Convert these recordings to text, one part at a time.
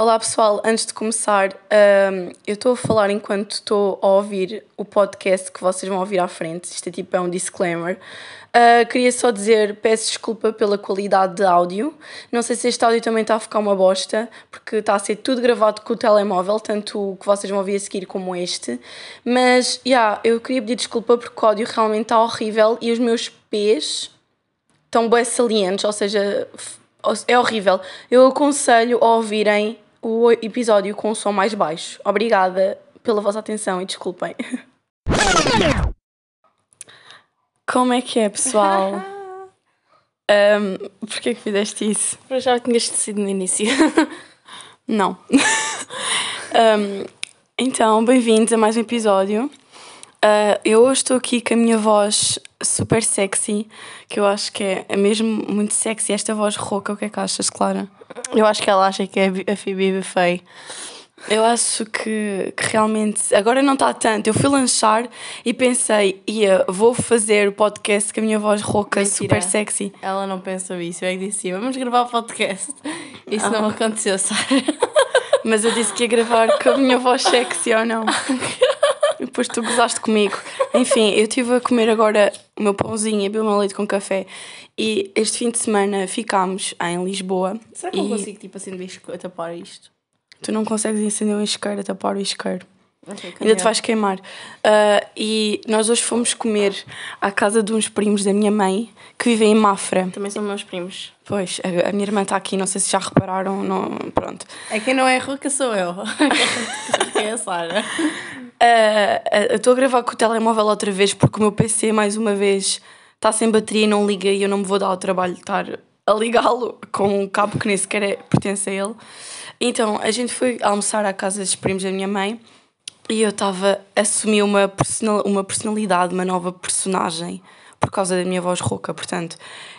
Olá pessoal, antes de começar, um, eu estou a falar enquanto estou a ouvir o podcast que vocês vão ouvir à frente. Isto é tipo é um disclaimer. Uh, queria só dizer, peço desculpa pela qualidade de áudio. Não sei se este áudio também está a ficar uma bosta, porque está a ser tudo gravado com o telemóvel, tanto o que vocês vão ouvir a seguir como este. Mas, yeah, eu queria pedir desculpa porque o áudio realmente está horrível e os meus pés estão bem salientes, ou seja, é horrível. Eu aconselho a ouvirem o episódio com o som mais baixo. Obrigada pela vossa atenção e desculpem. Como é que é, pessoal? um, Porquê que fizeste isso? Eu já tinhas decidido no início. Não. um, então, bem-vindos a mais um episódio. Uh, eu hoje estou aqui com a minha voz super sexy, que eu acho que é, é mesmo muito sexy. Esta voz rouca, o que é que achas, Clara? Eu acho que ela acha que é a Phoebe Buffet. Eu acho que, que, realmente agora não está tanto. Eu fui lanchar e pensei, ia, vou fazer o podcast com a minha voz rouca, Mentira. super sexy. Ela não pensou isso. Eu é que disse, vamos gravar o podcast. Isso ah. não aconteceu, Sara. Mas eu disse que ia gravar com a minha voz sexy ou não. Depois tu gozaste comigo. Enfim, eu estive a comer agora o meu pãozinho e beber o meu leite com café. E este fim de semana ficámos em Lisboa. Será que e... eu consigo, tipo, acender a tapar isto? Tu não consegues acender um isqueiro a tapar o isqueiro. Okay, Ainda te vais queimar. Uh, e nós hoje fomos comer à casa de uns primos da minha mãe que vivem em Mafra. Também são meus primos. Pois, a, a minha irmã está aqui, não sei se já repararam. Não, pronto. É quem não é ruca sou eu. é a Sara. Uh, estou a gravar com o telemóvel outra vez porque o meu PC, mais uma vez, está sem bateria e não liga e eu não me vou dar o trabalho de estar a ligá-lo com um cabo que nem sequer é, pertence a ele. Então, a gente foi almoçar à casa dos primos da minha mãe e eu estava a assumir uma, personal, uma personalidade, uma nova personagem por causa da minha voz rouca. Portanto,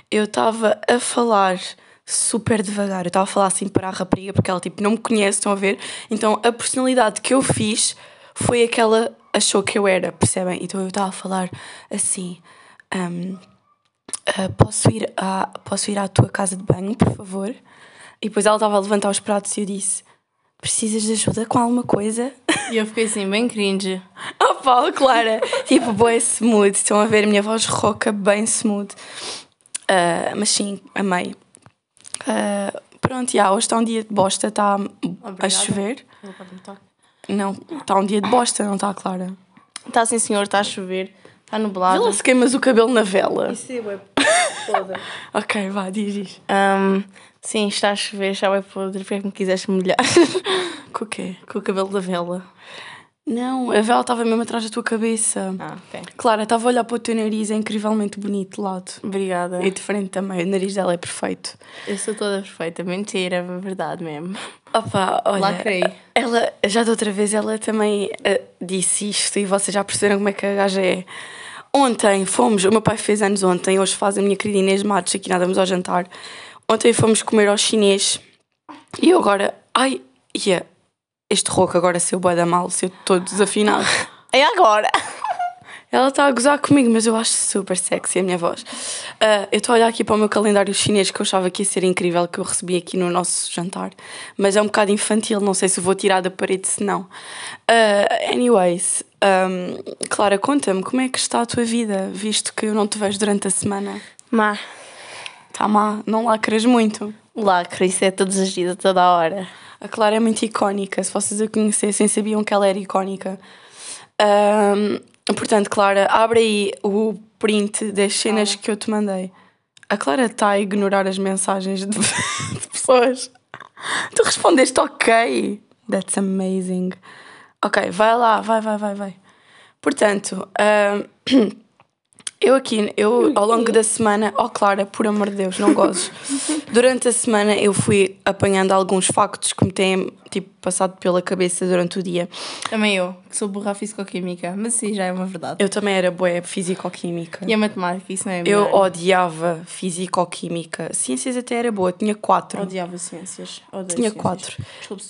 eu estava a falar super devagar. Eu estava a falar assim para a rapariga porque ela tipo não me conhece, estão a ver? Então a personalidade que eu fiz foi aquela achou que eu era, percebem? Então eu estava a falar assim. Um, uh, ah, posso, ir à, posso ir à tua casa de banho, por favor? E depois ela estava a levantar os pratos e eu disse: Precisas de ajuda com alguma coisa? E eu fiquei assim, bem cringe. Oh, Paulo, Clara! tipo, bem smooth. Estão a ver a minha voz rouca, bem smooth. Uh, mas sim, amei. Uh, pronto, já, hoje está um dia de bosta, está a chover. Não, está um dia de bosta, não está, Clara? Está sim, senhor, está a chover. Está nublado. Ela se queimas o cabelo na vela. Isso é foda. ok, vá, diz, diz. Um, sim, está a chover, já é podre, porque é que me quiseste molhar. Com o quê? Com o cabelo da vela. Não, a vela estava mesmo atrás da tua cabeça. Ah, ok. Clara, estava a olhar para o teu nariz, é incrivelmente bonito de lado. Obrigada. E de frente também, o nariz dela é perfeito. Eu sou toda perfeita, mentira, é verdade mesmo. Opa, olha. Lacrei. Ela, já de outra vez, ela também uh, disse isto e vocês já perceberam como é que a gaja é. Ontem fomos, o meu pai fez anos ontem, hoje faz a minha querida Inês Matos, aqui nada vamos ao jantar. Ontem fomos comer ao chinês e eu agora, ai, yeah, este rouco agora seu boi da mal, seu todo desafinado. É agora! Ela está a gozar comigo, mas eu acho super sexy a minha voz. Uh, eu estou a olhar aqui para o meu calendário chinês que eu achava que ia ser incrível, que eu recebi aqui no nosso jantar, mas é um bocado infantil, não sei se vou tirar da parede se não. Uh, anyways, um, Clara, conta-me como é que está a tua vida, visto que eu não te vejo durante a semana? Má. Está má, não lacras muito. Lacra, isso é todos os dias, toda a hora. A Clara é muito icónica. Se vocês a conhecessem, sabiam que ela era icónica. Um, portanto, Clara, abre aí o print das cenas ah. que eu te mandei. A Clara está a ignorar as mensagens de, de, pessoas. Tu respondeste ok. That's amazing. Ok, vai lá, vai, vai, vai, vai. Portanto, um, Eu aqui, eu ao longo da semana, oh Clara, por amor de Deus, não gozes. durante a semana eu fui apanhando alguns factos que me têm tipo, passado pela cabeça durante o dia. Também eu, que sou burra físico-química, mas sim, já é uma verdade. Eu também era boa físico-química. E a matemática, isso não é Eu odiava físico-química. Ciências até era boa, tinha quatro. Odiava ciências. Odeio tinha ciências. quatro. Desculpe,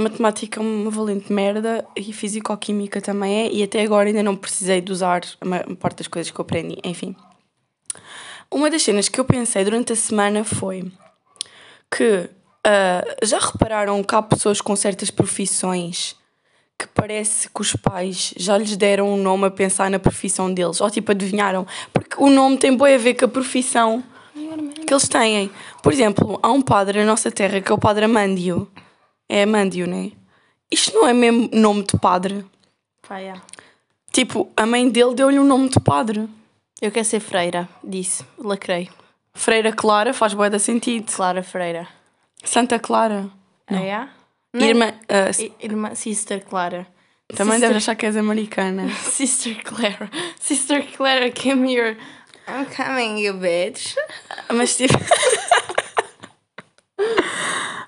matemática é uma valente merda e físico-química também é, e até agora ainda não precisei de usar a parte das coisas que eu aprendi, enfim. Uma das cenas que eu pensei durante a semana foi que Ah, já repararam que há pessoas com certas profissões que parece que os pais já lhes deram um nome a pensar na profissão deles? Ou tipo, adivinharam? Porque o nome tem bem a ver com a profissão que eles têm. Por exemplo, há um padre na nossa terra que é o padre Amândio. É Amândio, né? Isto não é mesmo nome de padre. Pá, yeah. Tipo, a mãe dele deu-lhe um nome de padre. Eu quero ser freira, disse. Lacrei. Freira Clara faz bué de sentido. Clara Freira. Santa Clara. Ah, yeah? Não. Irmã, ah, I- Irmã, Sister Clara. também Sister- deves achar que és americana. Sister Clara. Sister Clara, come here. I'm coming, you bitch. Mas tipo.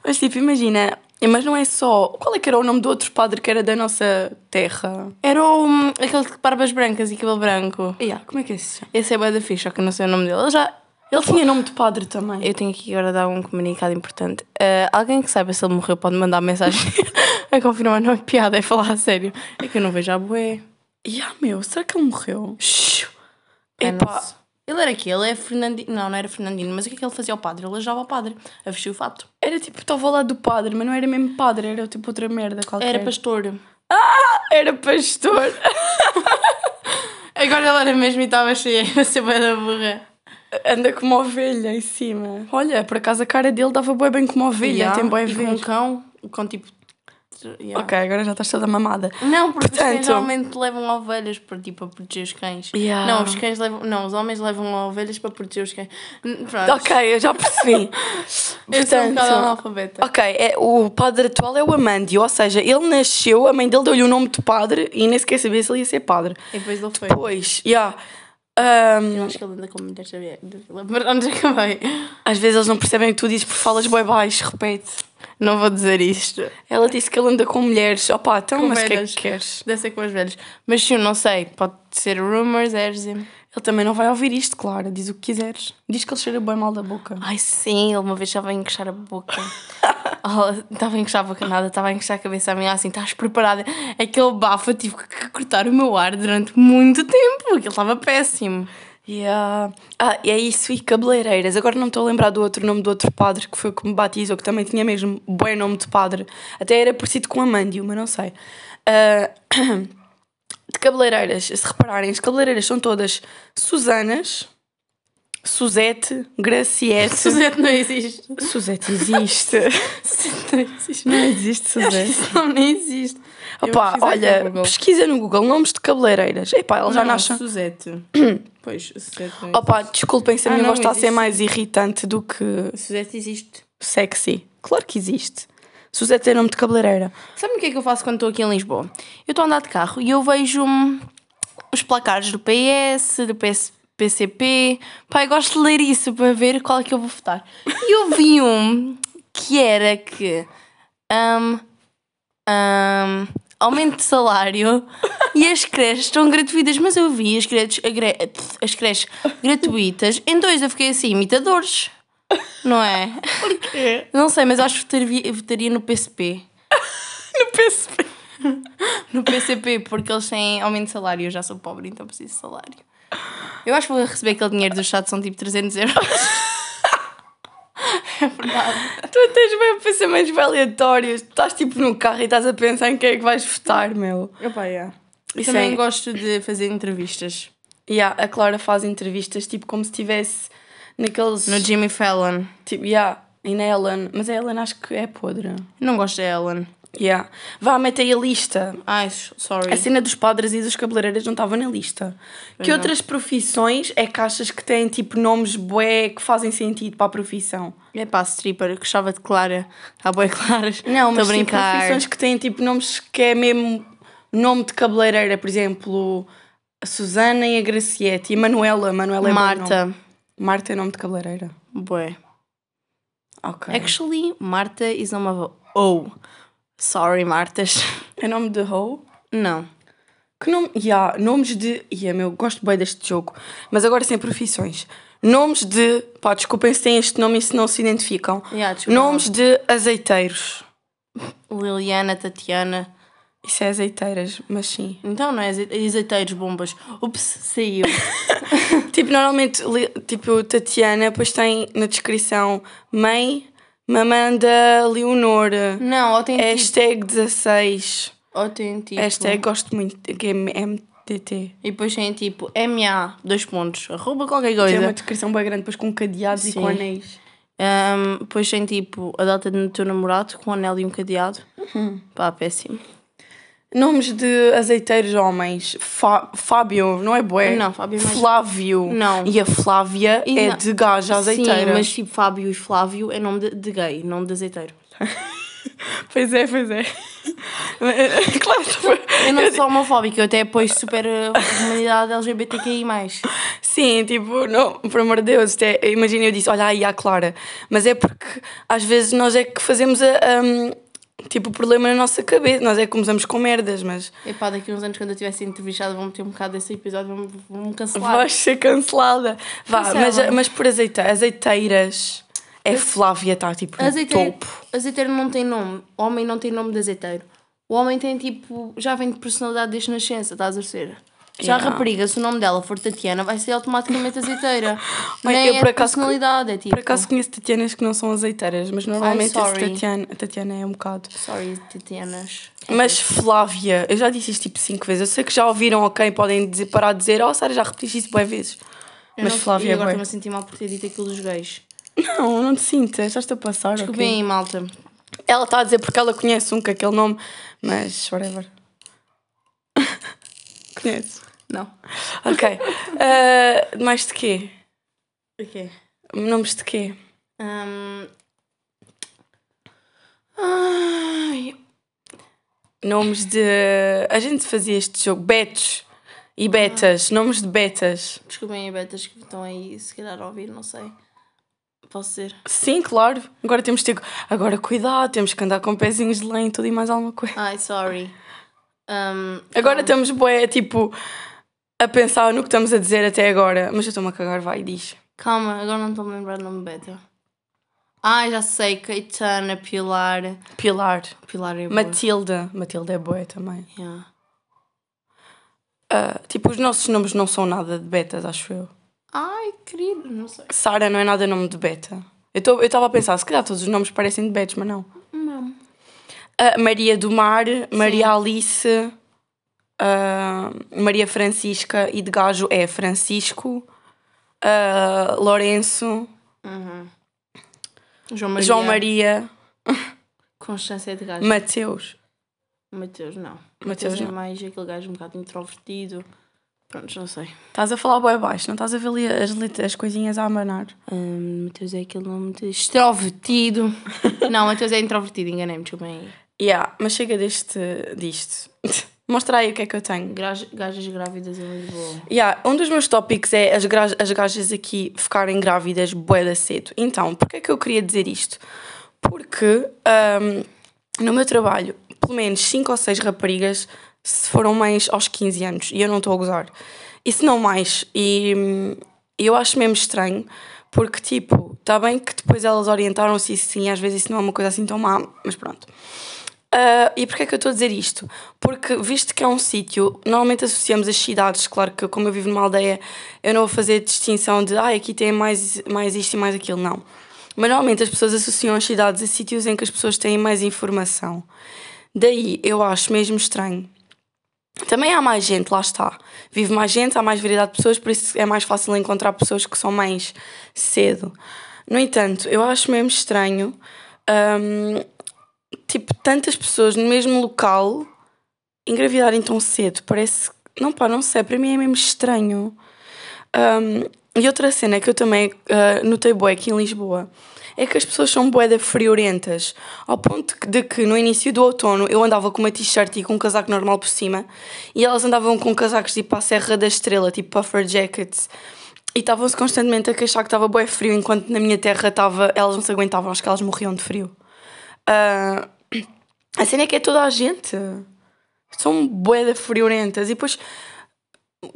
Mas tipo, imagina. Mas não é só. Qual é que era o nome do outro padre que era da nossa terra? Era o, hum, aquele de barbas brancas e cabelo branco. Yeah, como é que é esse? Esse é bué da só que eu não sei o nome dele. Ele já... Ele tinha nome de padre também. Eu tenho aqui agora dar um comunicado importante. Ah, alguém que saiba se ele morreu pode mandar mensagem a confirmar. Não é piada, é falar a sério. É que eu não vejo a bué. Yeah, meu, será que ele morreu? Não Epá. Ele era aqui, ele é Fernandino. Não, não era Fernandino, mas o que é que ele fazia ao padre? Ele ajudava ao padre a vestir o fato. era tipo, estava ao lado do padre, mas não era mesmo padre, era tipo outra merda qualquer. Era pastor. Era pastor. Agora ele era mesmo e estava cheia a ser da burra. Anda como uma ovelha em cima. Olha, por acaso a cara dele dava bué bem como uma ovelha, Yeah, tem e com ver. um cão, o cão tipo... yeah. Ok, agora já estás toda mamada. Não, porque os cães Portanto- geralmente levam ovelhas para, tipo, a proteger os cães. Yeah. Não, os cães levam... Não, os homens levam ovelhas para proteger os cães. Pronto. Ok, eu já percebi. Eu sou um bocado Portanto, analfabeta. Ok, é, o padre atual é o Amândio, ou seja, ele nasceu, a mãe dele deu-lhe o nome de padre e nem sequer sabia se ele ia ser padre. E depois ele foi. Pois, yeah. Um, Eu acho que ele anda com mulheres a ver. Onde acabei? às vezes eles não percebem o que tu dizes porque falas bem baixo, repete. Não vou dizer isto. Ela disse que ele anda com mulheres. Opa, então, Com mas o que é que queres? Deve ser com as velhas. Mas sim, não sei. Pode ser rumors, Erzim. Ele também não vai ouvir isto, claro. Diz o que quiseres. Diz que ele cheira bem mal da boca. Ai sim, ele uma vez estava a encaixar a boca. Oh, Estava a encaixar a boca nada, estava a encaixar a cabeça a mim assim, estás preparada? Aquele bafo, eu tive que cortar o meu ar durante muito tempo, ele estava péssimo. Yeah. Ah, e é isso, e cabeleireiras. Agora não estou a lembrar do outro nome do outro padre que foi o que me batizou, que também tinha mesmo bom nome de padre. Até era parecido com Amândio, mas não sei. Ah, de cabeleireiras, se repararem, as cabeleireiras são todas Susanas, Suzete, Graciete. Suzete não existe. Suzete existe. Suzete não existe. não existe Suzete. Não nem existe. Opa, olha, no pesquisa no Google nomes de cabeleireiras. Epá, eles já Não, nascem. Suzete. pois, Suzete não Opa, desculpem se a Ah, minha voz está a ser mais irritante do que. Suzete existe. sexy. Claro que existe. Suzete é nome de cabeleireira. Sabe o que é que eu faço quando estou aqui em Lisboa? Eu estou a andar de carro e eu vejo hum, os placares do PS, do PS, PCP. Pai, gosto de ler isso para ver qual é que eu vou votar. E eu vi um que era que hum, hum, aumento de salário e as creches estão gratuitas, mas eu vi as creches, as creches gratuitas. Em dois eu fiquei assim, imitadores. Não é? Porquê? Não sei, mas acho que votaria, votaria no PCP. No PCP. No PCP, porque eles têm aumento de salário. Eu já sou pobre, então preciso de salário. Eu acho que vou receber aquele dinheiro do Estado, são tipo 300 euros. É verdade. Tu tens bem pensamentos bem aleatórios. Tu estás tipo no carro e estás a pensar em quem é que vais votar, meu. Opa, yeah. Isso Também é- gosto de fazer entrevistas. Yeah, a Clara faz entrevistas tipo como se estivesse naqueles. No Jimmy Fallon. Tipo, yeah, e na Ellen. Mas a Ellen acho que é podre. Não gosto da Ellen. Yeah. Vá, mete aí a lista. Ai, sorry. A cena dos padres e dos cabeleireiras não estava na lista. que não. outras profissões é que achas que têm tipo nomes bué que fazem sentido para a profissão? É pá, stripper, gostava de Clara. Há boi claras. Não, mas a tipo, profissões que têm tipo nomes que é mesmo nome de cabeleireira, por exemplo, a Susana e a Graciete e a Manuela. Manuela é. Marta. Marta é nome de cabeleireira. Bué. Ok. Actually, Marta is nome of... Oh. Sorry, Martas. É nome de Ho? Não. Que nome? Yeah, nomes de. Yeah, meu, gosto bem deste jogo. Mas agora sem profissões. Nomes de. Pá, desculpem se têm este nome e se não se identificam. Yeah. Nomes de azeiteiros. Liliana, Tatiana. Isso é azeiteiras, mas sim. Então, não é azei- azeiteiros, bombas. Ups, saiu. tipo, normalmente, tipo, Tatiana, depois tem na descrição mãe, Mamanda Leonor. Não, ou tem tipo. Hashtag 16. Ou tem tipo. Hashtag gosto muito de MTT. E depois tem tipo MA, dois pontos, arroba qualquer Tem coisa. uma descrição bem grande, depois com cadeados e Sim. com anéis. Um, depois tem tipo a data do teu namorado com um anel e um cadeado. Uhum. Pá, péssimo. Nomes de azeiteiros homens. Fá- Fábio, não é bué? Não, Fábio é mais- Flávio. Não. E a Flávia E é não- de gaja azeiteira. Sim, mas tipo Fábio e Flávio é nome de, de gay, nome de azeiteiro. Pois é, pois é. claro, foi- Eu não sou homofóbica, eu até apoio super a comunidade LGBTQI. Sim, tipo, não, por amor de Deus, isto é, imagina eu disse, olha aí a Clara, mas é porque às vezes nós é que fazemos a, um, tipo, o problema na nossa cabeça, nós é que começamos com merdas, mas Epá, daqui uns anos quando eu tiver sido entrevistada vão meter um bocado desse episódio, vão- vão-me cancelar. vais ser cancelada. Vá, Cancela. mas, mas por azeite, azeiteiras, é Flávia, está tipo Azeiteiro, topo. azeiteiro não tem nome. O homem não tem nome de azeiteiro. O homem tem tipo. Já vem de personalidade desde nascença, estás a ver? Já Yeah. a rapariga, se o nome dela for Tatiana, vai ser automaticamente azeiteira. Olha, Nem eu é por de acaso- personalidade, é tipo. Por acaso conheço Tatianas que não são azeiteiras, mas normalmente sorry. Tatiana, Tatiana é um bocado. Sorry, Tatianas. Mas Flávia, eu já disse isto tipo cinco vezes. Eu sei que já ouviram, ok, podem dizer, parar de dizer, oh Sara, já repetiste isso bué vezes. Eu Mas não- Flávia é agora estou-me a sentir mal por ter dito aquilo dos gays. Não, não te sintas, estás-te a passar? Desculpem aí, malta. Ela está a dizer porque ela conhece um com aquele nome, mas whatever. Conhece? Não. Ok. Ah, mais de quê? Ok. Nomes de quê? Hum... Ai, Nomes de. A gente fazia este jogo. Betos e betas. Nomes de betas. desculpem aí, betas que estão aí, se calhar a ouvir, não sei. Posso ser? Sim, claro. Agora temos de ter. Agora cuidado, temos que andar com pezinhos de lã e tudo e mais alguma coisa. Ai, sorry. Um, Agora estamos, bué, tipo, a pensar no que estamos a dizer até agora. Mas eu estou-me a cagar, vai, diz. Calma, agora não estou a me lembrar do nome beta. Ai, já sei, Caetana, Pilar. Pilar. Pilar é boa. Matilda. Matilda é boa também. Yeah. Ah, tipo, os nossos nomes não são nada de betas, acho eu. Ai, querido, não sei. Sara não é nada nome de beta. Eu estava a pensar, se calhar todos os nomes parecem de betas, mas não. Não. Ah, Maria do Mar, Maria Alice, ah, Maria Francisca e de gajo é Francisco, ah, Lourenço, João Maria. João Maria, Constância de gajo. Mateus. Mateus, não. Mateus, Mateus é não. mais aquele gajo um bocado introvertido. Pronto, não sei. Estás a falar bem baixo, não estás a ver ali as, as coisinhas a abanar. Hum, Mateus é aquele nome de extrovertido. não, Mateus é introvertido, enganei-me, desculpem. Yeah, mas chega deste, disto. Mostra aí o que é que eu tenho. Gaj- Gajas grávidas em Lisboa. Yeah, um dos meus tópicos é as, gra- as gajas aqui ficarem grávidas bué da cedo. Então, porquê é que eu queria dizer isto? Porque ahm, no meu trabalho, pelo menos 5 ou 6 raparigas se foram mães aos 15 anos e eu não estou a gozar. E se não mais. E hum, eu acho mesmo estranho porque, tipo, está bem que depois elas orientaram-se e sim, às vezes isso não é uma coisa assim tão má, mas pronto. Ah, e porquê é que eu estou a dizer isto? Porque, visto que é um sítio, normalmente associamos as cidades, claro que como eu vivo numa aldeia, eu não vou fazer distinção de ah, aqui tem mais, mais isto e mais aquilo, não. Mas normalmente as pessoas associam as cidades a sítios em que as pessoas têm mais informação. Daí eu acho mesmo estranho. Também há mais gente, lá está. Vive mais gente, há mais variedade de pessoas, por isso é mais fácil encontrar pessoas que são mais cedo. No entanto, eu acho mesmo estranho. hum, tipo, tantas pessoas no mesmo local engravidarem tão cedo. Parece. Não, pá, não sei, para mim é mesmo estranho. Um, e outra cena que eu também uh, notei bué aqui em Lisboa é que as pessoas são de friorentas, ao ponto de que no início do outono eu andava com uma t-shirt e com um casaco normal por cima e elas andavam com casacos tipo à Serra da Estrela, tipo puffer jackets. E estavam-se constantemente a queixar que estava bué frio, enquanto na minha terra estava, elas não se aguentavam, acho que elas morriam de frio. Ah, a cena é que é toda a gente. São de friorentas. E depois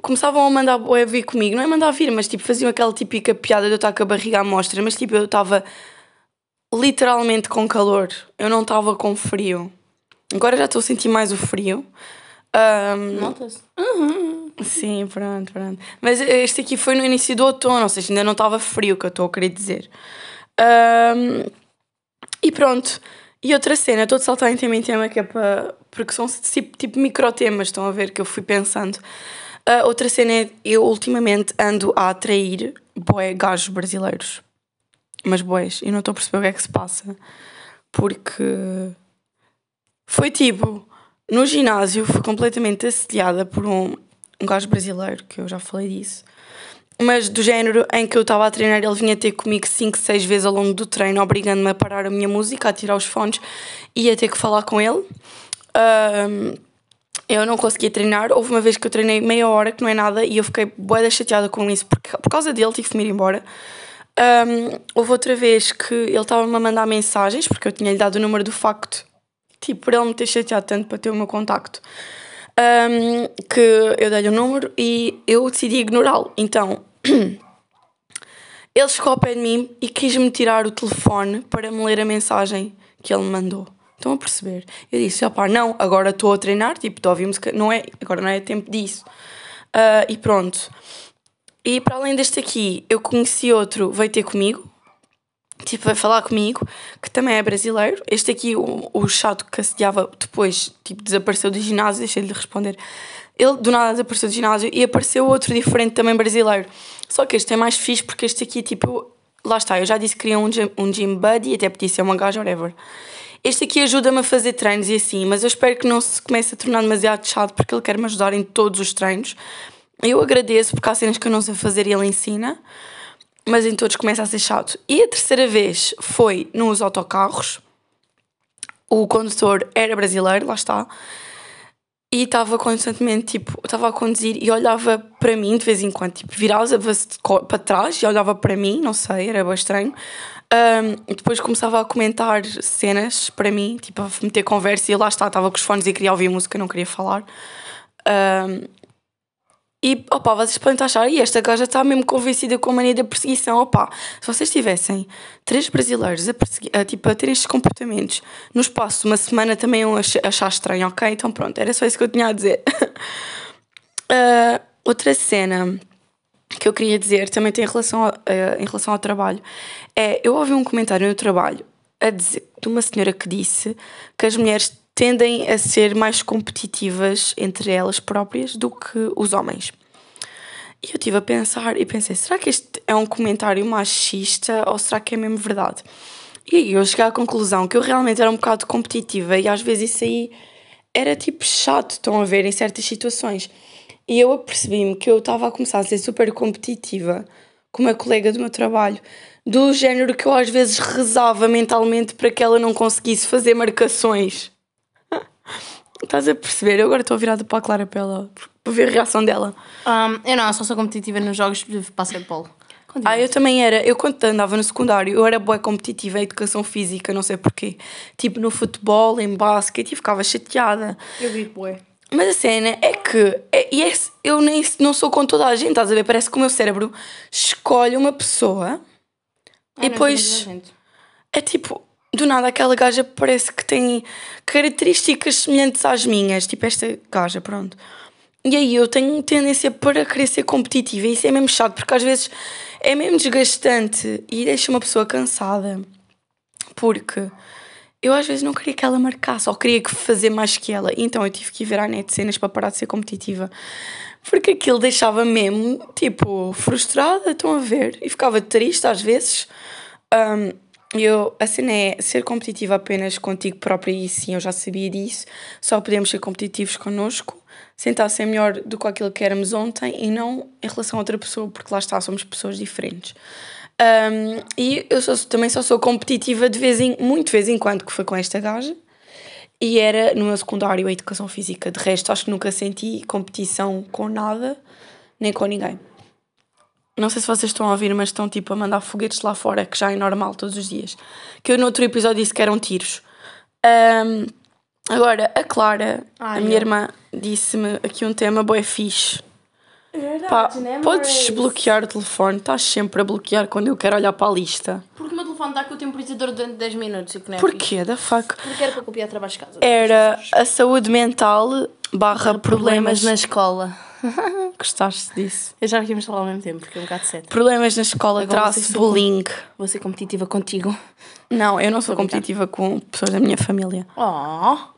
começavam a mandar bué vir comigo. Não é mandar vir, mas tipo faziam aquela típica piada de eu estar com a barriga à mostra. Mas tipo, eu estava literalmente com calor. Eu não estava com frio. Agora já estou a sentir mais o frio. Ahm, Nota-se? Sim, pronto, pronto. Mas este aqui foi no início do outono, ou seja, ainda não estava frio, que eu estou a querer dizer. Ahm, E pronto. E outra cena, estou de saltar em tema em tema que é para. Porque são tipo, tipo microtemas, estão a ver, que eu fui pensando. Uh, outra cena é eu ultimamente ando a atrair boé gajos brasileiros. Mas boés, e não estou a perceber o que é que se passa. Porque foi tipo, no ginásio fui completamente assediada por um, um gajo brasileiro, que eu já falei disso. Mas do género em que eu estava a treinar, ele vinha ter comigo 5, 6 vezes ao longo do treino, obrigando-me a parar a minha música, a tirar os fones e ia ter que falar com ele. Um, eu não conseguia treinar. Houve uma vez que eu treinei meia hora, que não é nada, e eu fiquei boa chateada com isso, porque por causa dele tive que me ir embora. Um, houve outra vez que ele estava-me a mandar mensagens, porque eu tinha-lhe dado o número do facto, tipo, por ele me ter chateado tanto para ter o meu contacto, um, que eu dei-lhe o número e eu decidi ignorá-lo. Então, ele chegou ao pé de mim e quis-me tirar o telefone para me ler a mensagem que ele me mandou. Estão a perceber? Eu disse, opá, não, agora estou a treinar, tipo, estou a ouvir música, não é, agora não é tempo disso. Uh, e pronto. E para além deste aqui, eu conheci outro, veio ter comigo, tipo, vai falar comigo, que também é brasileiro. Este aqui, o, o chato que assediava depois, tipo, desapareceu do ginásio, deixei-lhe de responder. Ele do nada desapareceu do ginásio e apareceu outro diferente também brasileiro. Só que este é mais fixe porque este aqui, tipo, lá está, eu já disse que queria um gym, um gym buddy, até podia ser uma gaja, whatever. Este aqui ajuda-me a fazer treinos e assim, mas eu espero que não se comece a tornar demasiado chato porque ele quer me ajudar em todos os treinos. Eu agradeço porque há cenas que eu não sei fazer e ele ensina, mas em todos começa a ser chato. E a terceira vez foi nos autocarros. O condutor era brasileiro, lá está. E estava constantemente, tipo, estava a conduzir e olhava para mim de vez em quando, tipo, virava-se para trás e olhava para mim, não sei, era bem estranho. Um, depois começava a comentar cenas para mim, tipo, a meter conversa e lá está, estava com os fones e queria ouvir música, não queria falar. Um, e, opá, vocês podem estar a achar, e esta gaja está mesmo convencida com a mania da perseguição. Opá, se vocês tivessem três brasileiros a, a, tipo, a ter estes comportamentos no espaço de uma semana também iam achar estranho, ok? Então pronto, era só isso que eu tinha a dizer. uh, outra cena que eu queria dizer também tem em relação, a, uh, em relação ao trabalho é, eu ouvi um comentário no trabalho a dizer, de uma senhora que disse que as mulheres tendem a ser mais competitivas entre elas próprias do que os homens. E eu estive a pensar e pensei: será que este é um comentário machista ou será que é mesmo verdade? E aí eu cheguei à conclusão que eu realmente era um bocado competitiva e às vezes isso aí era tipo chato, estão a ver, em certas situações. E eu apercebi-me que eu estava a começar a ser super competitiva com uma colega do meu trabalho, do género que eu às vezes rezava mentalmente para que ela não conseguisse fazer marcações. Estás a perceber? Eu agora estou virada para a Clara para, ela, para ver a reação dela. Um, eu não, eu só sou competitiva nos jogos de basquetebol. Ah, eu também era. Eu quando andava no secundário, eu era boa competitiva em educação física, não sei porquê. Tipo no futebol, em basquete, e ficava chateada. Eu vi boé. Mas a cena é que é, e é, eu nem não sou com toda a gente, estás a ver? Parece que o meu cérebro escolhe uma pessoa ah, e depois é tipo, do nada aquela gaja parece que tem características semelhantes às minhas, tipo esta gaja, pronto. E aí eu tenho tendência para querer ser competitiva e isso é mesmo chato porque às vezes é mesmo desgastante e deixa uma pessoa cansada. Porque eu às vezes não queria que ela marcasse ou queria fazer mais que ela. Então eu tive que ir ver à net cenas para parar de ser competitiva. Porque aquilo deixava mesmo, tipo, frustrada, estão a ver? E ficava triste às vezes. Um, eu, a cena é ser competitiva apenas contigo própria e sim, eu já sabia disso. Só podemos ser competitivos connosco, tentar ser melhor do que aquilo que éramos ontem e não em relação a outra pessoa, porque lá está, somos pessoas diferentes. Um, e eu sou, também só sou competitiva de vez em, muito de vez em quando, que foi com esta gaja. E era no meu secundário a educação física. De resto, acho que nunca senti competição com nada, nem com ninguém. Não sei se vocês estão a ouvir, mas estão tipo a mandar foguetes lá fora, que já é normal todos os dias. Que eu no outro episódio disse que eram tiros. Um, agora, a Clara, Ai, a minha é. irmã, disse-me aqui um tema boé fixe. É verdade, Pá, né, podes desbloquear o telefone, estás sempre a bloquear quando eu quero olhar para a lista. Porque o meu telefone está com o temporizador durante 10 minutos. Que não é Porquê? Da fuck? Porque era para copiar trabalhos de casa. Era a saúde mental barra problemas, problemas na escola. Gostaste disso? Eu já que íamos falar ao mesmo tempo, porque é um bocado sete. Problemas na escola, traço, bullying. Vou ser competitiva contigo. Não, eu não sou competitiva com pessoas da minha família. Oh!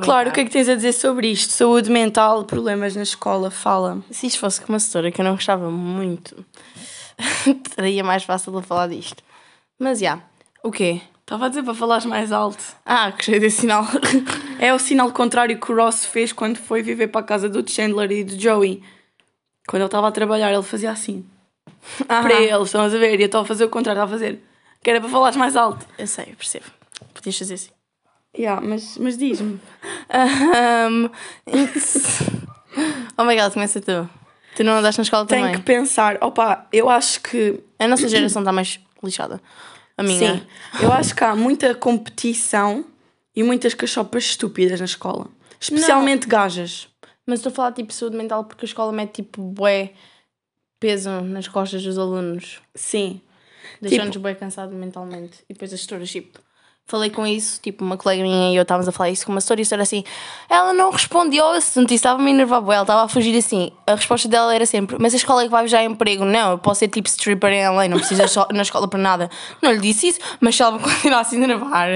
Claro, o que é que tens a dizer sobre isto? Saúde mental, problemas na escola, fala. Se isto fosse com uma setora que eu não gostava muito, seria mais fácil de falar disto. Mas já. O quê? Estava a dizer para falares mais alto. Ah, gostei desse sinal. É o sinal contrário que o Ross fez quando foi viver para a casa do Chandler e do Joey. Quando ele estava a trabalhar, ele fazia assim. Para eles, estão a ver? E eu estava a fazer o contrário, estava a fazer. Que era para falares mais alto. Eu sei, eu percebo. Podias fazer assim. Yeah, mas, mas diz-me. Um, oh my god, começa tu. Tu não andaste na escola Tenho também? que pensar. Opa, eu acho que. A nossa geração está mais lixada. A minha. Sim. Eu acho que há muita competição e muitas cachopas estúpidas na escola. Especialmente gajas. Mas estou a falar tipo saúde mental porque a escola mete tipo bué peso nas costas dos alunos. Sim. Deixando-nos bué cansado mentalmente. E depois as histórias tipo... Falei com isso, tipo, uma colega minha e eu estávamos a falar isso com uma história e a história assim, ela não respondeu ao assunto e estava-me a enervar bué, ela estava a fugir assim. A resposta dela era sempre, mas a escola é que vai já emprego. Não, eu posso ser tipo stripper em LA, não preciso na escola para nada. Não lhe disse isso, mas se ela me continuasse a enervar,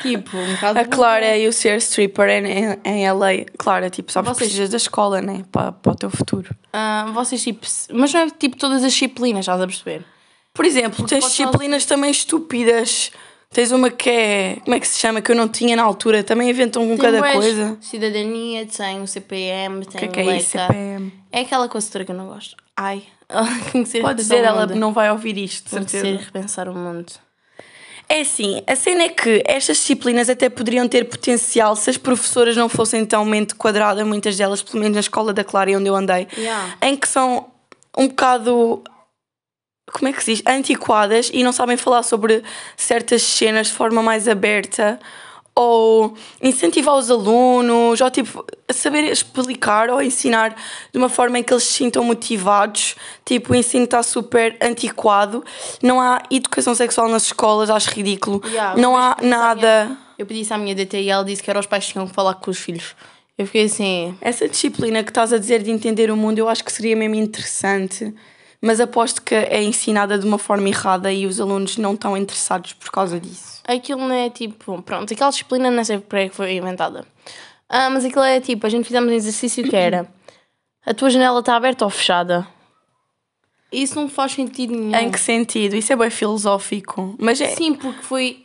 tipo, um bocado... A Clara e o ser stripper em, em, LA. Clara, tipo, sabes que Vocês- precisas da escola, né? Para, para o teu futuro. Ah, vocês tipo, mas não é tipo todas as disciplinas, estás a perceber? Por exemplo, tens podes disciplinas também estúpidas. Tens uma que é. Como é que se chama? Que eu não tinha na altura. Também inventam com cada coisa. Cidadania, tem o CPM, O tem que é que o é isso? CPM? É aquela consultora que eu não gosto. Ai, Pode dizer, o ela mundo. não vai ouvir isto, de Tem que ser certeza. repensar o mundo. É assim, a cena é que estas disciplinas até poderiam ter potencial se as professoras não fossem tão mente quadrada, muitas delas, pelo menos na escola da Clara onde eu andei, Yeah. em que são um bocado. Como é que se diz? Antiquadas e não sabem falar sobre certas cenas de forma mais aberta ou incentivar os alunos, ou tipo, saber explicar ou ensinar de uma forma em que eles se sintam motivados. Tipo, o ensino está super antiquado, não há educação sexual nas escolas, acho ridículo. Yeah, não há nada. Eu pedi isso à minha DT e ela disse que era os pais que tinham que falar com os filhos. Eu fiquei assim, Essa disciplina que estás a dizer de entender o mundo, eu acho que seria mesmo interessante, mas aposto que é ensinada de uma forma errada e os alunos não estão interessados por causa disso. aquilo não é tipo, pronto, aquela disciplina não sei para que foi inventada. Ah, mas aquilo é tipo, a gente fizemos um exercício que era a tua janela está aberta ou fechada? Isso não faz sentido nenhum. Em que sentido? Isso é bem filosófico. Mas é. Sim, porque foi.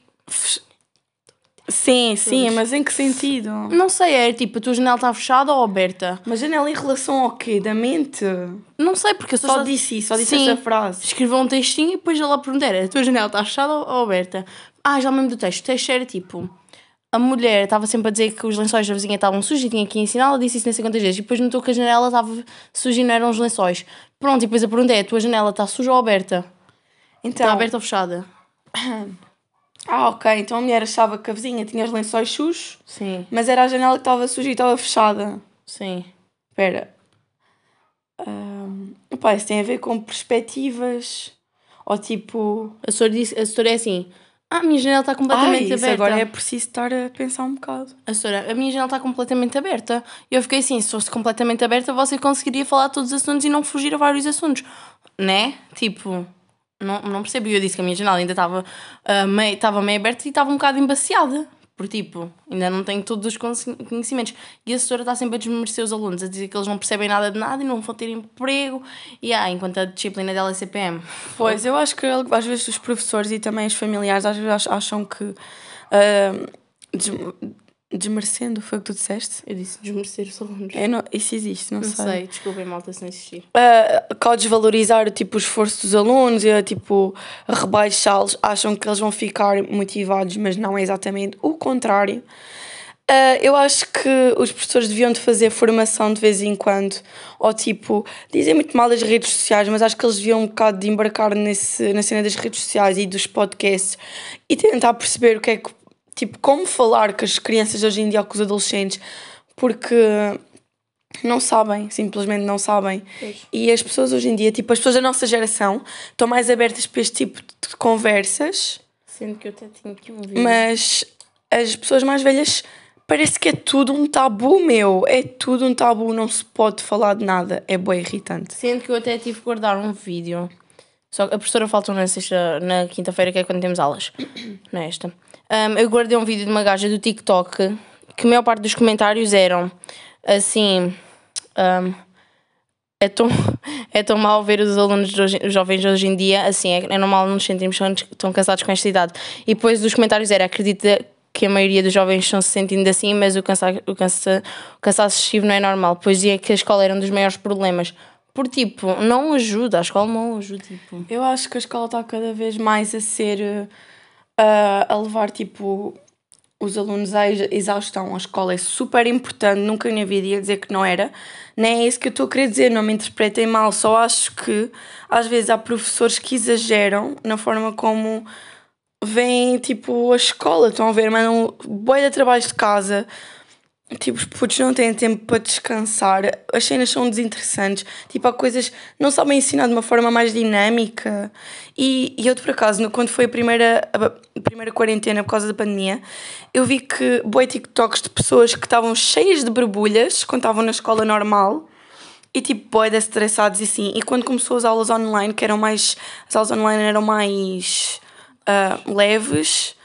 Sim, sim, mas em que sentido? Não sei, é tipo, a tua janela está fechada ou aberta? Mas janela em relação ao quê? Da mente? Não sei, porque eu Só disse isso, só disse Sim. essa frase. Escreveu um textinho e depois ela perguntou: era, a tua janela está fechada ou ou aberta? Ah, já me lembro do texto. O texto era tipo: a mulher estava sempre a dizer que os lençóis da vizinha estavam sujos e tinha que ensinar, ela disse isso não sei quantas vezes. E depois notou que a janela estava suja e não eram os lençóis. Pronto, e depois a pergunta é: a tua janela está suja ou aberta? Então, Está aberta ou fechada? ah, ok. Então a mulher achava que a vizinha tinha os lençóis sujos, Sim, mas era a janela que estava suja e estava fechada. sim. Espera. Um, opa, isso tem a ver com perspectivas. Ou tipo. A senhora, disse, a senhora é assim: ah, a minha janela está completamente Ai, aberta. agora é preciso estar a pensar um bocado. A senhora, a minha janela está completamente aberta. E eu fiquei assim, se fosse completamente aberta, você conseguiria falar todos os assuntos e não fugir a vários assuntos. Né? Tipo, não, não percebo. E eu disse que a minha janela ainda estava ah, meio, estava meio aberta e estava um bocado embaciada. Por tipo, ainda não tenho todos os conheci- conhecimentos. E a senhora está sempre a desmerecer os alunos, a dizer que eles não percebem nada de nada e não vão ter emprego. E ah, enquanto a disciplina dela é CPM. Pois, eu acho que às vezes os professores e também os familiares às vezes ach- acham que. des- desmerecendo, foi o que tu disseste? Eu disse desmerecer os alunos. É, não, isso existe, não, não sei. sei, desculpem, malta, se não existir. uh, que ao desvalorizar tipo, o esforço dos alunos e a tipo, rebaixá-los, acham que eles vão ficar motivados, mas não é exatamente o contrário. Uh, eu acho que os professores deviam de fazer formação de vez em quando, ou tipo, dizem muito mal das redes sociais, mas acho que eles deviam um bocado de embarcar nesse, na cena das redes sociais e dos podcasts e tentar perceber o que é que, tipo, como falar com as crianças hoje em dia ou com os adolescentes, porque não sabem, simplesmente não sabem. Pois. E as pessoas hoje em dia, tipo, as pessoas da nossa geração estão mais abertas para este tipo de conversas, Sendo que eu até tinha aqui um vídeo. mas as pessoas mais velhas parece que é tudo um tabu, meu. É tudo um tabu, não se pode falar de nada. É bem irritante. Sendo que eu até tive que guardar um vídeo. Só que a professora faltou na sexta, na quinta-feira, que é quando temos aulas. Nesta. Um, eu guardei um vídeo de uma gaja do TikTok que a maior parte dos comentários eram assim. Um, é tão, é tão mal ver os alunos hoje, os jovens hoje em dia, assim, é, é normal nos sentirmos tão, cansados com esta idade. E depois dos comentários era, acredita que a maioria dos jovens estão se sentindo assim, mas o, cansa, o, cansa, o cansaço excessivo não é normal. Pois dizia que a escola era um dos maiores problemas. Por tipo, não ajuda, a escola não ajuda. Tipo. Eu acho que a escola está cada vez mais a ser. Uh, a levar, tipo, os alunos à exaustão. A escola é super importante, nunca na vida ia dizer que não era. Nem é isso que eu estou a querer dizer, não me interpretem mal. Só acho que às vezes há professores que exageram na forma como vêm tipo a escola, estão a ver, mandam boia de trabalhos de casa, Tipo, os putos não têm tempo para descansar, as cenas são desinteressantes, tipo, há coisas não sabem ensinar de uma forma mais dinâmica. E, e eu, por acaso, quando foi a primeira, a primeira quarentena por causa da pandemia, eu vi que boi TikToks de pessoas que estavam cheias de borbulhas quando estavam na escola normal e tipo, boi estressados e assim. E quando começou as aulas online, que eram mais. as aulas online eram mais uh, leves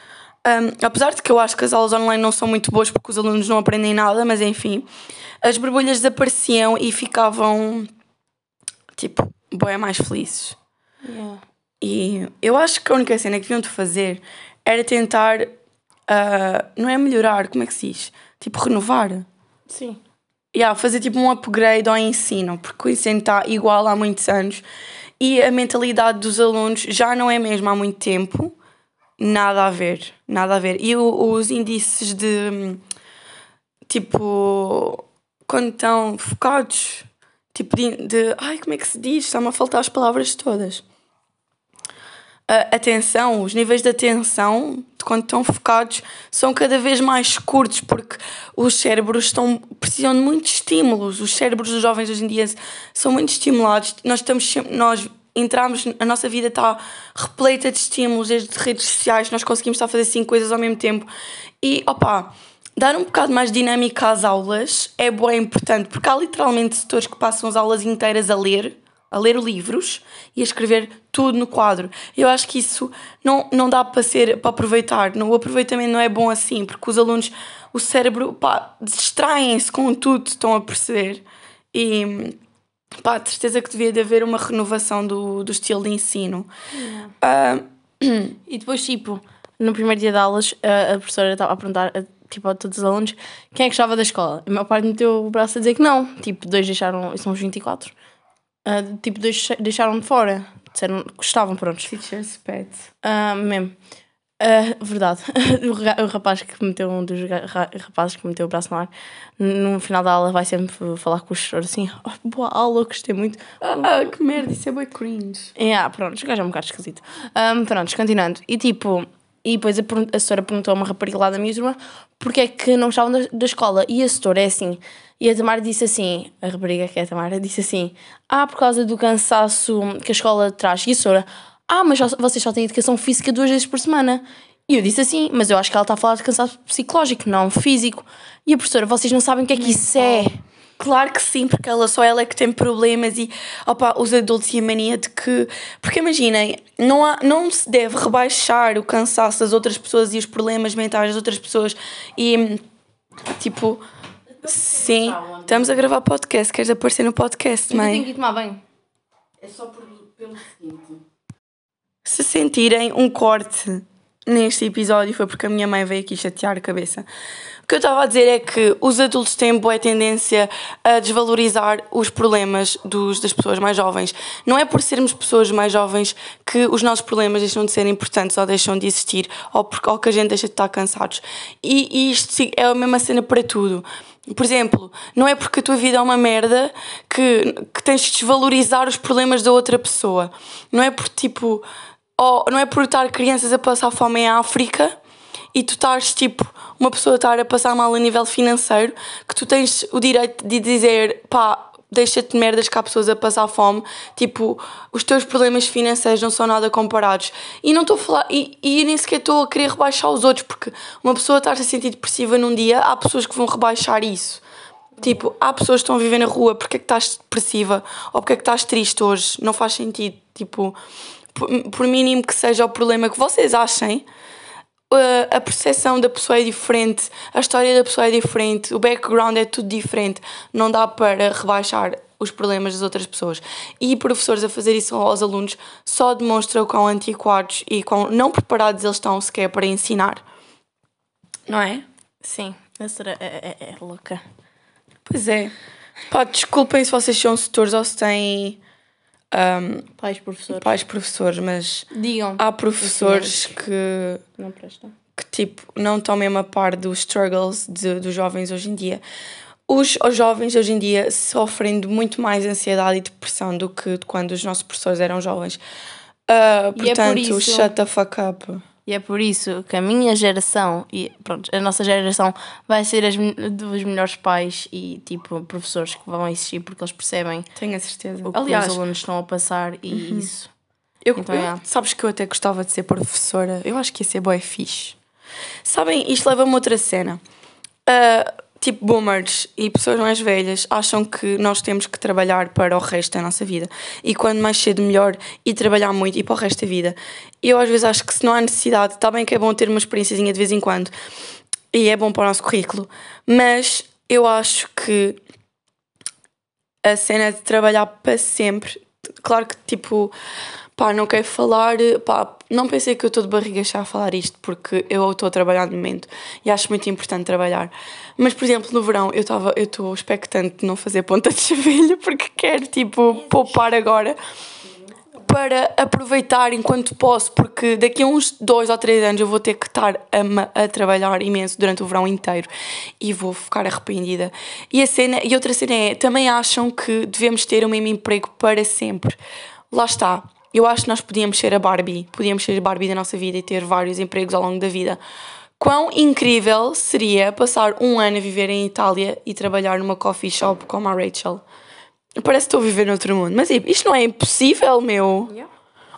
um, apesar de que eu acho que as aulas online não são muito boas porque os alunos não aprendem nada, mas enfim, as borbulhas desapareciam e ficavam tipo, bem mais felizes. Yeah. E eu acho que a única cena que deviam de fazer era tentar, uh, não é melhorar, como é que se diz? Tipo, renovar. Sim. Yeah, fazer tipo um upgrade ao ensino, porque o ensino está igual há muitos anos e a mentalidade dos alunos já não é mesmo há muito tempo Nada a ver, nada a ver. E o, os índices de tipo quando estão focados, tipo de, de ai, como é que se diz? Está-me a faltar as palavras todas. A atenção, os níveis de atenção, quando estão focados, são cada vez mais curtos porque os cérebros estão, precisam de muitos estímulos. Os cérebros dos jovens hoje em dia são muito estimulados. Nós estamos nós entramos, a nossa vida está repleta de estímulos, desde redes sociais, nós conseguimos estar a fazer cinco coisas ao mesmo tempo. E, opa, dar um bocado mais dinâmica às aulas é bom, é importante, porque há literalmente setores que passam as aulas inteiras a ler, a ler livros e a escrever tudo no quadro. Eu acho que isso não, não dá para ser para aproveitar. O aproveitamento não é bom assim, porque os alunos, o cérebro, pá, distraem-se com tudo, estão a perceber. E pá, de certeza que devia de haver uma renovação do, do estilo de ensino. Uh, e depois, tipo, no primeiro dia de aulas, a, a professora estava a perguntar a, tipo, a todos os alunos quem é que estava da escola. E o meu pai meteu o braço a dizer que não. Tipo, dois deixaram, são os 24. Uh, tipo, dois deixaram de fora. Disseram que gostavam, pronto. Teacher's pet. Uh, mesmo. Uh, verdade. o, rapaz que meteu um dos rapazes que meteu o braço no ar, no final da aula vai sempre falar com o professor assim: oh, boa aula, gostei muito. Ah, que merda, isso é bem cringe. É, yeah, pronto, o gajo é um bocado esquisito. Um, pronto, continuando. E tipo, e depois a, a senhora perguntou a uma rapariga lá da minha turma porque é que não estavam da, da escola. E a senhora é assim. E a Tamara disse assim: a rapariga que é a Tamara disse assim: ah, por causa do cansaço que a escola traz. E a senhora ah, mas vocês só têm educação física duas vezes por semana. E eu disse assim, mas eu acho que ela está a falar de cansaço psicológico, não físico. E a professora, vocês não sabem o que é que isso é. Claro que sim, porque ela só ela é que tem problemas e opa, os adultos e a mania de que. Porque imaginem, não, há, não se deve rebaixar o cansaço das outras pessoas e os problemas mentais das outras pessoas. E tipo, sim, estamos a gravar podcast. Queres aparecer no podcast, mãe? Eu tenho que ir tomar banho. É só por, pelo seguinte se sentirem um corte neste episódio foi porque a minha mãe veio aqui chatear a cabeça. O que eu estava a dizer é que os adultos têm boa tendência a desvalorizar os problemas dos, das pessoas mais jovens. Não é por sermos pessoas mais jovens que os nossos problemas deixam de ser importantes ou deixam de existir ou, porque, ou que a gente deixa de estar cansados. E, e isto é a mesma cena para tudo. Por exemplo, não é porque a tua vida é uma merda que, que tens de desvalorizar os problemas da outra pessoa. Não é por tipo ou não é por estar crianças a passar fome em África e tu estás tipo uma pessoa estar a passar mal a nível financeiro que tu tens o direito de dizer pá, deixa-te de merdas que há pessoas a passar fome. Tipo, os teus problemas financeiros não são nada comparados. E não estou a falar, e, e nem sequer estou a querer rebaixar os outros, porque uma pessoa está a se sentir depressiva num dia, há pessoas que vão rebaixar isso. Tipo, há pessoas que estão a viver na rua, porque é que estás depressiva? Ou porque é que estás triste hoje? Não faz sentido. Tipo, por, por mínimo que seja o problema que vocês achem, uh, a percepção da pessoa é diferente, a história da pessoa é diferente, o background é tudo diferente. Não dá para rebaixar os problemas das outras pessoas. E professores a fazer isso aos alunos só demonstra o quão antiquados e quão não preparados eles estão sequer para ensinar. Não é? Sim, a senhora é, é, é louca. Pois é. Pá, desculpem se vocês são tutores ou se têm um, Pais, professores. pais professores, mas Digam. há professores que, Não prestam. que tipo, não estão mesmo a par dos struggles de- dos jovens hoje em dia. Os, os jovens hoje em dia sofrem de muito mais ansiedade e depressão do que quando os nossos professores eram jovens. Ah, E é por portanto, isso- shut the fuck up. E é por isso que a minha geração e pronto, a nossa geração vai ser as, dos melhores pais e tipo professores que vão existir porque eles percebem Tenho a certeza. o que Aliás, os alunos estão a passar e isso. Eu, Então, eu- é. sabes que eu até gostava de ser professora. Eu acho que ia ser boa fixe. Sabem, isto leva-me a outra cena. Ah, tipo, boomers e pessoas mais velhas acham que nós temos que trabalhar para o resto da nossa vida. E quando mais cedo, melhor. E trabalhar muito e para o resto da vida. Eu às vezes acho que se não há necessidade, está bem que é bom ter uma experiênciazinha de vez em quando. E é bom para o nosso currículo. Mas eu acho que a cena de trabalhar para sempre. Claro que, tipo, pá, não quero falar, pá, não pensei que eu estou de barriga cheia a falar isto, porque eu estou a trabalhar no momento e acho muito importante trabalhar. Mas, por exemplo, no verão eu estava, eu estou expectante de não fazer ponta de chavelho, porque quero, tipo, poupar agora para aproveitar enquanto posso, porque daqui a uns dois ou três anos eu vou ter que estar a, a trabalhar imenso durante o verão inteiro e vou ficar arrependida. E, a cena, e outra cena é, também acham que devemos ter o mesmo emprego para sempre. Lá está. Eu acho que nós podíamos ser a Barbie, podíamos ser a Barbie da nossa vida e ter vários empregos ao longo da vida. Quão incrível seria passar um ano a viver em Itália e trabalhar numa coffee shop como a Rachel? Parece que estou a viver noutro mundo. Mas tipo, isto não é impossível, meu.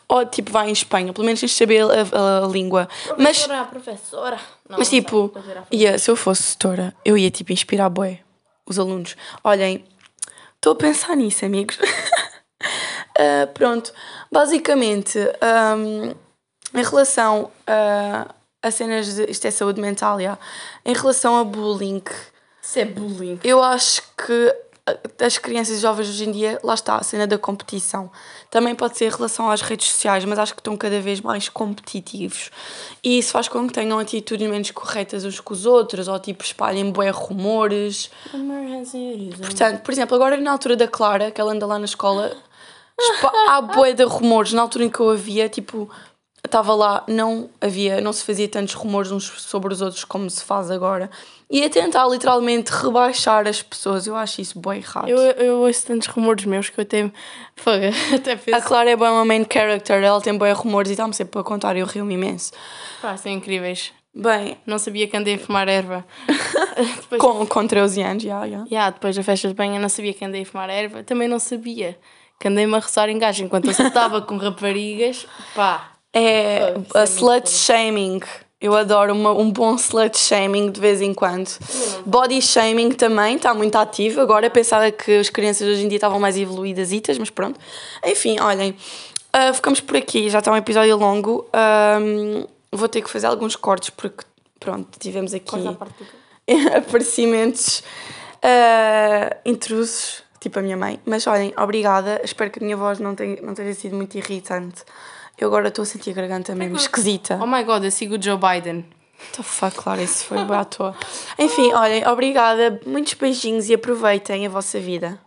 Ou tipo, vai em Espanha, pelo menos tens de saber a, a- a língua. Mas, Professora, professora. Não, mas não tipo, professora. ia, se eu fosse tutora, eu ia tipo inspirar bué os alunos. Olhem, estou a pensar nisso, amigos. Ah, pronto, basicamente, ahm, em relação a, a cenas de. Isto é saúde mental, já. Em relação a bullying, Isso é bullying. eu acho que a- as crianças e jovens hoje em dia, lá está, a cena da competição. Também pode ser em relação às redes sociais, mas acho que estão cada vez mais competitivos. E isso faz com que tenham atitudes menos corretas uns com os outros, ou tipo espalhem bué rumores. Portanto, por exemplo, agora na altura da Clara, que ela anda lá na escola, espa- há bué de rumores. Na altura em que eu havia, tipo, estava lá, não havia, não se fazia tantos rumores uns sobre os outros como se faz agora. E a tentar literalmente rebaixar as pessoas. Eu acho isso bué errado. Eu, eu ouço tantos rumores meus que eu até, fogo, até A penso. Clara é bem uma main character, ela tem bué rumores e está-me sempre a contar e eu rio-me imenso. Pá, são incríveis. Bem, Não sabia que andei a fumar erva. depois, com, com 13 anos, já, já. Yeah, depois da festa de banho eu não sabia que andei a fumar erva. Também não sabia que andei-me a roçar em gajo enquanto eu estava com raparigas. Pá, É isso a slut shaming. Eu adoro uma- um bom slut shaming de vez em quando. Body shaming também está muito ativo. Agora pensava que as crianças hoje em dia estavam mais evoluídas, mas pronto. Enfim, olhem, ah, ficamos por aqui. Já está um episódio longo. Vou ter que fazer alguns cortes porque, pronto, tivemos aqui aparecimentos ah, intrusos, tipo a minha mãe. Mas olhem, obrigada. Espero que a minha voz não tenha, não tenha sido muito irritante. Eu agora estou a sentir a garganta mesmo esquisita. Oh my god, eu sigo o Joe Biden. What the fuck, claro, isso foi à toa. Enfim, olhem, obrigada. Muitos beijinhos e aproveitem a vossa vida.